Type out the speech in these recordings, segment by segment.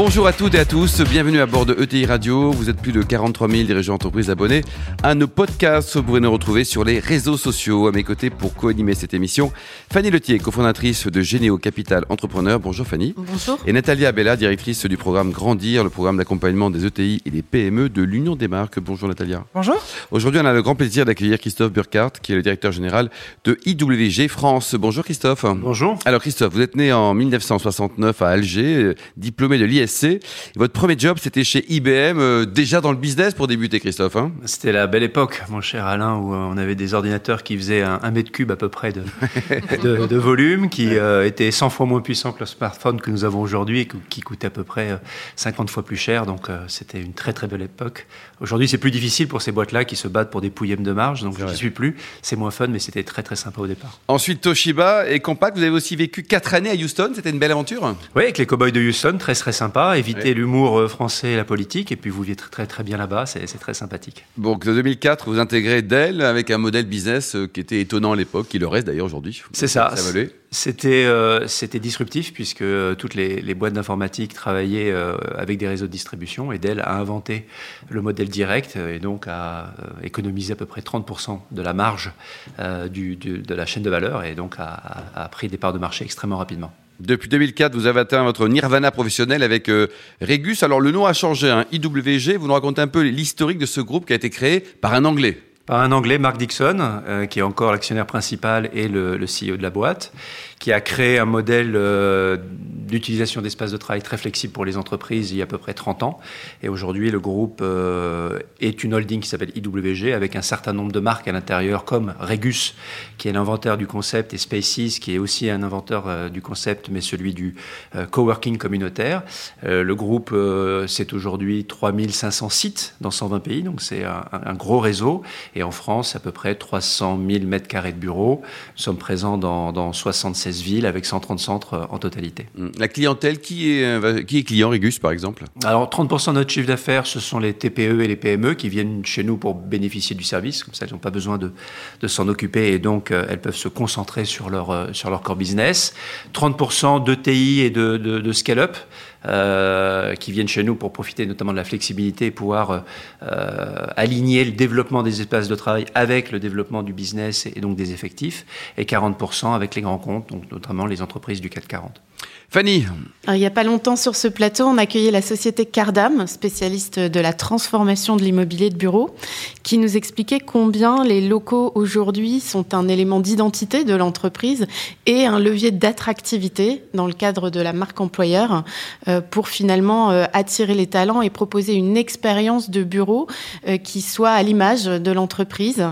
Bonjour à toutes et à tous, bienvenue à bord de ETI Radio. Vous êtes plus de 43 000 dirigeants d'entreprise abonnés à nos podcasts. Vous pouvez nous retrouver sur les réseaux sociaux. À mes côtés pour co-animer cette émission, Fanny Letier, cofondatrice de Généo Capital Entrepreneur. Bonjour Fanny. Bonjour. Et Nathalie Abella, directrice du programme Grandir, le programme d'accompagnement des ETI et des PME de l'Union des marques. Bonjour Natalia. Bonjour. Aujourd'hui, on a le grand plaisir d'accueillir Christophe Burkhardt, qui est le directeur général de IWG France. Bonjour Christophe. Bonjour. Alors Christophe, vous êtes né en 1969 à Alger, diplômé de Votre premier job, c'était chez IBM, euh, déjà dans le business pour débuter, Christophe. Hein? C'était la belle époque, mon cher Alain, où euh, on avait des ordinateurs qui faisaient un, un mètre cube à peu près de, de, de volume, qui euh, étaient 100 fois moins puissants que le smartphone que nous avons aujourd'hui, et qui coûtait à peu près euh, 50 fois plus cher. Donc c'était une très très belle époque. Aujourd'hui, c'est plus difficile pour ces boîtes-là qui se battent pour des pouillèmes de marge, donc je n'y suis plus. C'est moins fun, mais c'était très très sympa au départ. Ensuite, Toshiba et Compaq, vous avez aussi vécu 4 années à Houston. C'était une belle aventure? Oui, avec les Cowboys de Houston, très très sympa. Éviter l'humour euh, français et la politique, et puis vous vivez très très, très bien là-bas, c'est très sympathique. Donc, en 2004, vous intégrez Dell avec un modèle business euh, qui était étonnant à l'époque, qui le reste d'ailleurs aujourd'hui. C'est ça. C'était euh, c'était disruptif puisque euh, toutes les, les boîtes d'informatique travaillaient euh, avec des réseaux de distribution et Dell a inventé le modèle direct et donc a économisé à peu près 30% de la marge euh, du, du- de la chaîne de valeur et donc a pris des parts de marché extrêmement rapidement. Depuis 2004, vous avez atteint votre nirvana professionnel avec euh, Regus. Alors, le nom a changé, hein, IWG. Vous nous racontez un peu l'historique de ce groupe qui a été créé par un Anglais. Par un Anglais, Mark Dixon, euh, qui est encore l'actionnaire principal et le, le CEO de la boîte, qui a créé un modèle euh, d'utilisation d'espace de travail très flexible pour les entreprises il y a à peu près 30 ans. Et aujourd'hui, le groupe euh, est une holding qui s'appelle IWG, avec un certain nombre de marques à l'intérieur, comme Regus, qui est l'inventeur du concept, et Spaces, qui est aussi un inventeur euh, du concept, mais celui du coworking communautaire. Le groupe, c'est aujourd'hui 3500 sites dans 120 pays, donc c'est un, un gros réseau. Et en France, à peu près 300 000 mètres carrés de bureaux. Nous sommes présents dans, dans 76 villes avec 130 centres euh, en totalité. Hum, La clientèle, qui est, euh, qui est client Regus, par exemple? Alors, 30% de notre chiffre d'affaires, ce sont les TPE et les PME qui viennent chez nous pour bénéficier du service. Comme ça, elles n'ont pas besoin de, de s'en occuper et donc euh, elles peuvent se concentrer sur leur, sur leur core business. 30% d'ETI et de, de, de scale-up. Euh, qui viennent chez nous pour profiter notamment de la flexibilité et pouvoir euh, aligner le développement des espaces de travail avec le développement du business et, donc des effectifs, et 40% avec les grands comptes, donc notamment les entreprises du CAC 40. Fanny, il n'y a pas longtemps sur ce plateau, on accueillait la société Cardam, spécialiste de la transformation de l'immobilier de bureau, qui nous expliquait combien les locaux aujourd'hui sont un élément d'identité de l'entreprise et un levier d'attractivité dans le cadre de la marque employeur euh, pour finalement euh, attirer les talents et proposer une expérience de bureau euh, qui soit à l'image de l'entreprise.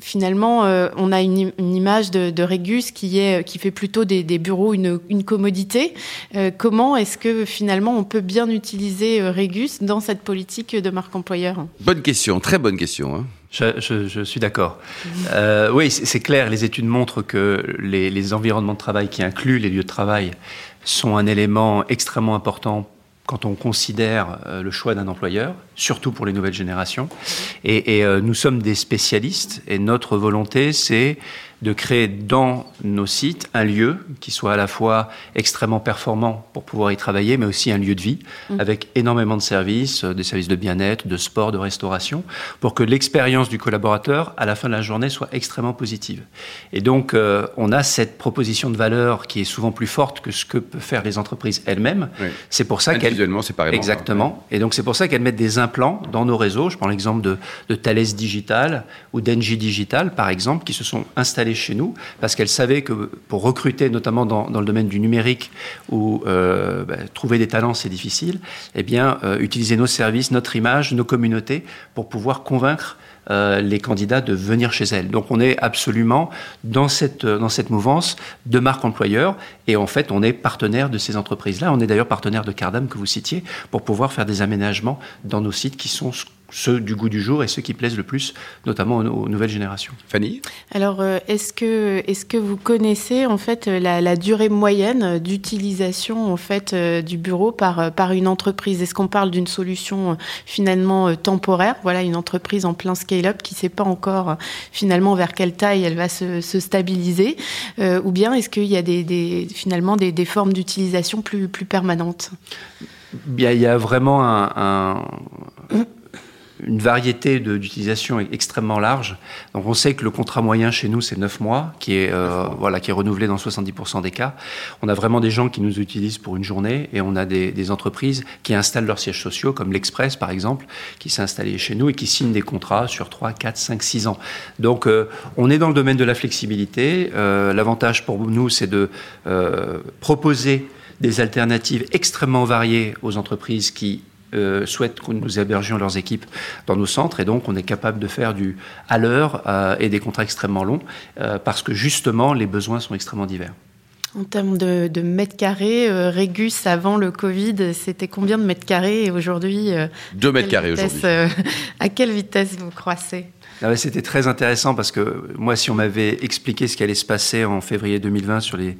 Finalement, on a une, im- une image de, Regus qui est qui fait plutôt des bureaux une, une commodité. Euh, comment est-ce que finalement on peut bien utiliser euh, Regus dans cette politique de marque employeur? Bonne question, très bonne question. hein. Je, je- je suis d'accord. Euh, oui, c'est clair, les études montrent que les, les environnements de travail qui incluent les lieux de travail sont un élément extrêmement important quand on considère le choix d'un employeur, surtout pour les nouvelles générations. Et, et, euh, nous sommes des spécialistes et notre volonté, c'est de créer dans nos sites un lieu qui soit à la fois extrêmement performant pour pouvoir y travailler, mais aussi un lieu de vie avec énormément de services, euh, des services de bien-être, de sport, de restauration, pour que l'expérience du collaborateur à la fin de la journée soit extrêmement positive. Et donc, euh, on a cette proposition de valeur qui est souvent plus forte que ce que peuvent faire les entreprises elles-mêmes. Oui. C'est pour ça qu'elles. Exactement. Et donc c'est pour ça qu'elles mettent des implants dans nos réseaux. Je prends l'exemple de, de Thales Digital ou d'Engie Digital, par exemple, qui se sont installés chez nous parce qu'elles savaient que pour recruter, notamment dans, le domaine du numérique, où euh, bah, trouver des talents c'est difficile, eh bien euh, utiliser nos services, notre image, nos communautés pour pouvoir convaincre euh, les candidats de venir chez elles. Donc on est absolument dans cette, dans cette mouvance de marque employeur et en fait on est partenaire de ces entreprises-là. On est d'ailleurs partenaire de Cardam que vous citiez pour pouvoir faire des aménagements dans nos sites qui sont ceux du goût du jour et ceux qui plaisent le plus, notamment aux, nouvelles générations. Fanny Alors, euh, est-ce que, est que vous connaissez en fait la, durée moyenne d'utilisation en fait euh, du bureau par, par une entreprise? Est-ce qu'on parle d'une solution euh, finalement temporaire? Voilà, une entreprise en plein scale-up qui ne sait pas encore finalement vers quelle taille elle va se, stabiliser. Ou bien est-ce qu'il y a des, finalement des, formes d'utilisation plus, plus permanentes? Il y, a, vraiment un une variété d'utilisation extrêmement large. Donc on sait que le contrat moyen chez nous, c'est 9 mois, qui est, euh, voilà, qui est renouvelé dans 70% des cas. On a vraiment des gens qui nous utilisent pour une journée et on a des, des entreprises qui installent leurs sièges sociaux, comme l'Express par exemple, qui s'est installé chez nous et qui signent des contrats sur 3, 4, 5, 6 ans. Donc euh, on est dans le domaine de la flexibilité. Euh, L'avantage pour nous, c'est de proposer des alternatives extrêmement variées aux entreprises qui euh, souhaitent que nous hébergions leurs équipes dans nos centres et donc on est capable de faire du à l'heure euh, et des contrats extrêmement longs euh, parce que justement les besoins sont extrêmement divers. En termes de, mètres carrés, Régus avant le Covid, c'était combien de mètres carrés et aujourd'hui 2 mètres carrés aujourd'hui. à quelle vitesse vous croissez? C'était très intéressant parce que moi, si on m'avait expliqué ce qui allait se passer en février 2020 sur les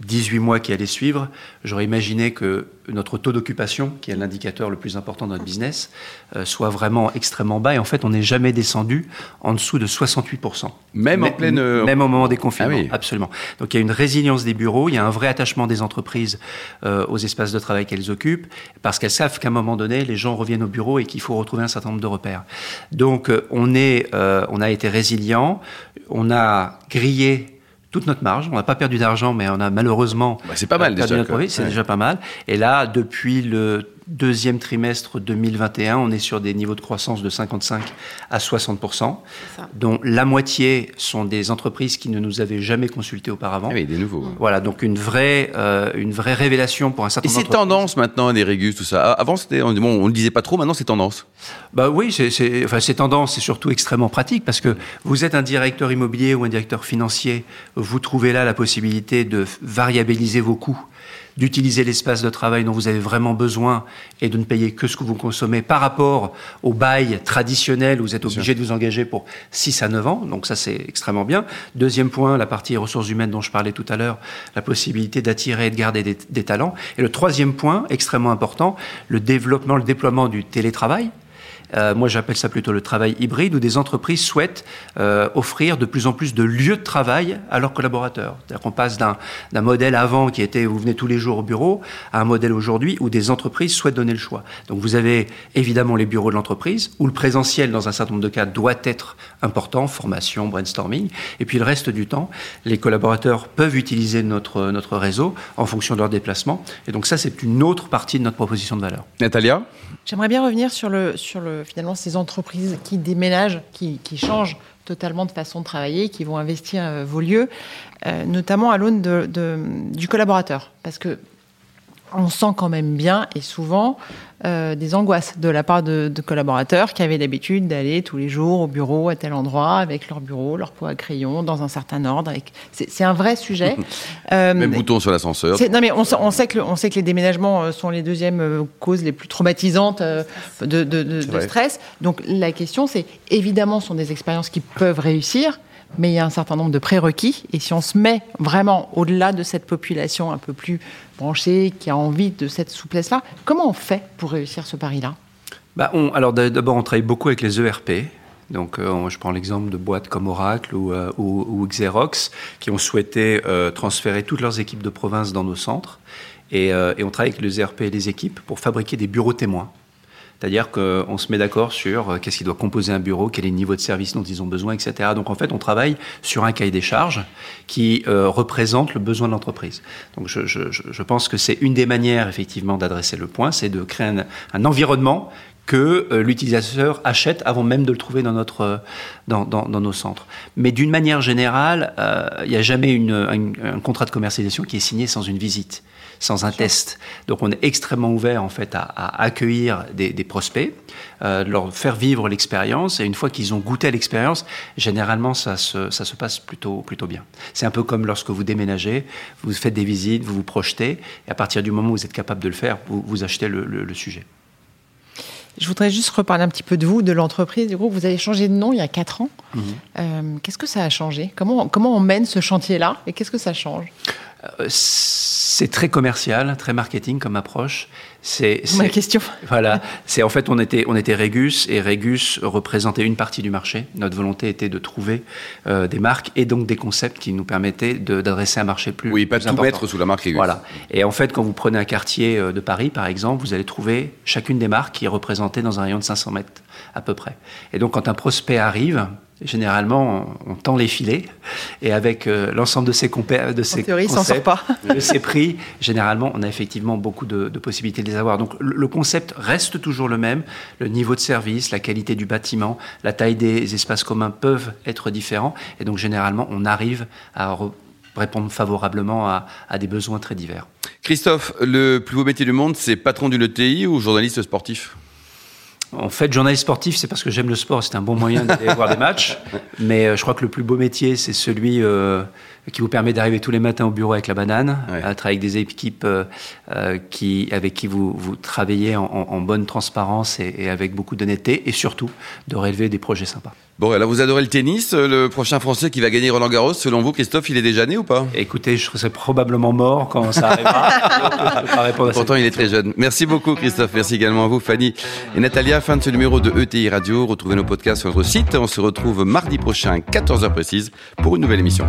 18 mois qui allaient suivre, j'aurais imaginé que notre taux d'occupation, qui est l'indicateur le plus important de notre business, euh, soit vraiment extrêmement bas. Et en fait, on n'est jamais descendu en dessous de 68%. Même en pleine... Euh, même au moment des confinements, ah absolument. Donc il y a une résilience des bureaux, il y a un vrai attachement des entreprises euh, aux espaces de travail qu'elles occupent, parce qu'elles savent qu'à un moment donné, les gens reviennent au bureau et qu'il faut retrouver un certain nombre de repères. Donc on, est, on a été résilient, on a grillé toute notre marge. On n'a pas perdu d'argent, mais on a malheureusement bah, c'est pas mal perdu déjà, notre profit. C'est déjà pas mal. Et là, depuis le deuxième trimestre 2021, on est sur des niveaux de croissance de 55 à 60% dont la moitié sont des entreprises qui ne nous avaient jamais consultés auparavant. Ah oui, des nouveaux. Voilà, donc une vraie, euh, une vraie révélation pour un certain nombre Et c'est tendance maintenant, les régus, tout ça. Avant, c'était, on, bon, on le disait pas trop, maintenant c'est tendance. Bah oui, c'est, enfin, c'est tendance, c'est surtout extrêmement pratique parce que vous êtes un directeur immobilier ou un directeur financier, vous trouvez là la possibilité de variabiliser vos coûts d'utiliser l'espace de travail dont vous avez vraiment besoin et de ne payer que ce que vous consommez par rapport au bail traditionnel où vous êtes obligé de vous engager pour 6 à 9 ans. Donc ça, c'est extrêmement bien. Deuxième point, la partie ressources humaines dont je parlais tout à l'heure, la possibilité d'attirer et de garder des, des talents. Et le troisième point, extrêmement important, le développement, le déploiement du télétravail. Euh, moi, j'appelle ça plutôt le travail hybride, où des entreprises souhaitent euh, offrir de plus en plus de lieux de travail à leurs collaborateurs. C'est-à-dire qu'on passe d'un modèle avant qui était vous venez tous les jours au bureau à un modèle aujourd'hui où des entreprises souhaitent donner le choix. Donc vous avez évidemment les bureaux de l'entreprise, où le présentiel, dans un certain nombre de cas, doit être important, formation, brainstorming. Et puis le reste du temps, les collaborateurs peuvent utiliser notre, notre réseau en fonction de leur déplacement. Et donc ça, c'est une autre partie de notre proposition de valeur. Natalia? J'aimerais bien revenir sur, le, sur le, finalement ces entreprises qui déménagent, qui, changent totalement de façon de travailler, qui vont investir euh, vos lieux, euh, notamment à l'aune du collaborateur. Parce que on sent quand même bien et souvent euh, des angoisses de la part de, collaborateurs qui avaient l'habitude d'aller tous les jours au bureau à tel endroit avec leur bureau, leur pot à crayon dans un certain ordre. C'est un vrai sujet. euh, Même bouton sur l'ascenseur. Non mais on, on, sait que on sait que les déménagements euh, sont les deuxièmes euh, causes les plus traumatisantes de, de stress. Donc la question c'est évidemment ce sont des expériences qui peuvent réussir mais il y a un certain nombre de prérequis. Et si on se met vraiment au-delà de cette population un peu plus branchée, qui a envie de cette souplesse-là, comment on fait pour réussir ce pari-là? Bah Alors d'abord, on travaille beaucoup avec les ERP. Donc, euh, je prends l'exemple de boîtes comme Oracle ou, euh, Xerox qui ont souhaité euh, transférer toutes leurs équipes de province dans nos centres. Et, et on travaille avec les ERP et les équipes pour fabriquer des bureaux témoins. C'est-à-dire qu'on se met d'accord sur euh, qu'est-ce qui doit composer un bureau, quel est le niveau de service dont ils ont besoin, etc. Donc en fait, on travaille sur un cahier des charges qui euh, représente le besoin de l'entreprise. Donc je, pense que c'est une des manières effectivement d'adresser le point, c'est de créer un environnement que euh, l'utilisateur achète avant même de le trouver dans, notre, dans, dans, dans nos centres. Mais d'une manière générale, il n'y a jamais une, un, un contrat de commercialisation qui est signé sans une visite. sans un test. Donc on est extrêmement ouvert en fait à, accueillir des, prospects, euh, leur faire vivre l'expérience et une fois qu'ils ont goûté à l'expérience, généralement ça se, ça se passe plutôt, plutôt bien. C'est un peu comme lorsque vous déménagez, vous faites des visites, vous vous projetez et à partir du moment où vous êtes capable de le faire, vous, vous achetez le, le sujet. Je voudrais juste reparler un petit peu de vous, de l'entreprise, du groupe. Vous avez changé de nom il y a 4 ans. Mhm. Euh, qu'est-ce que ça a changé? Comment, comment on mène ce chantier-là? Et qu'est-ce que ça change? Euh, c'est très commercial, très marketing comme approche. C'est ma question. Voilà, c'est en fait on était on était Regus et Regus représentait une partie du marché. Notre volonté était de trouver euh, des marques et donc des concepts qui nous permettaient d'adresser un marché plus oui pas tout mettre sous la marque Regus. Voilà. Et en fait quand vous prenez un quartier euh, de Paris par exemple, vous allez trouver chacune des marques qui est représentée dans un rayon de 500 mètres à peu près. Et donc quand un prospect arrive généralement, on, tend les filets et avec euh, l'ensemble de ces, compé de ces théorie, concepts, pas. de ces prix, généralement, on a effectivement beaucoup de, possibilités de les avoir. Donc, le, concept reste toujours le même. Le niveau de service, la qualité du bâtiment, la taille des espaces communs peuvent être différents. Et donc, généralement, on arrive à répondre favorablement à, à, des besoins très divers. Christophe, le plus beau métier du monde, c'est patron d'une ETI ou journaliste sportif? En fait, journaliste sportif, c'est parce que j'aime le sport. C'est un bon moyen d'aller voir des matchs. Mais euh, je crois que le plus beau métier, c'est celui euh, qui vous permet d'arriver tous les matins au bureau avec la banane, à travailler avec des équipes euh, qui, avec qui vous, vous travaillez en, bonne transparence et, avec beaucoup d'honnêteté, et surtout de relever des projets sympas. Bon, alors vous adorez le tennis. Le prochain Français qui va gagner Roland Garros, selon vous, Christophe, il est déjà né ou pas? Écoutez, je serais probablement mort quand ça arrivera. Pourtant, il est très jeune. Merci beaucoup, Christophe. Merci également à vous, Fanny et Natalia. Fin de ce numéro de ETI Radio. Retrouvez nos podcasts sur notre site. On se retrouve mardi prochain, 14h précise, pour une nouvelle émission.